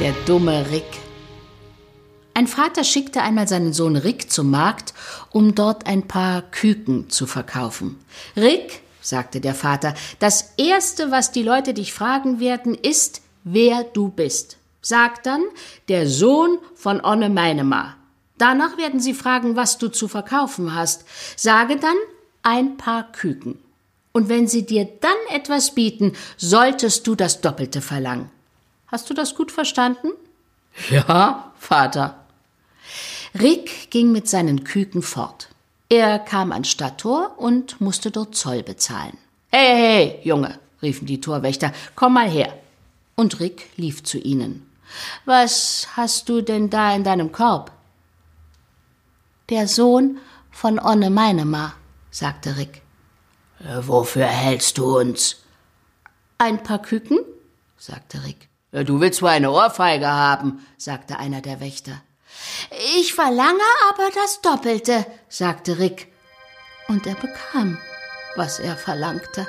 Der dumme Rick. Ein Vater schickte einmal seinen Sohn Rick zum Markt, um dort ein paar Küken zu verkaufen. Rick, sagte der Vater, das Erste, was die Leute dich fragen werden, ist, wer du bist. Sag dann, der Sohn von Onne Meinema. Danach werden sie fragen, was du zu verkaufen hast. Sage dann, ein paar Küken. Und wenn sie dir dann etwas bieten, solltest du das Doppelte verlangen. Hast du das gut verstanden? Ja, Vater. Rick ging mit seinen Küken fort. Er kam ans Stadttor und musste dort Zoll bezahlen. Hey, hey, Junge, riefen die Torwächter, komm mal her. Und Rick lief zu ihnen. Was hast du denn da in deinem Korb? Der Sohn von Onne Meinema, sagte Rick. Äh, wofür hältst du uns? Ein paar Küken, sagte Rick. Äh, du willst wohl eine Ohrfeige haben, sagte einer der Wächter. Ich verlange aber das Doppelte, sagte Rick. Und er bekam, was er verlangte.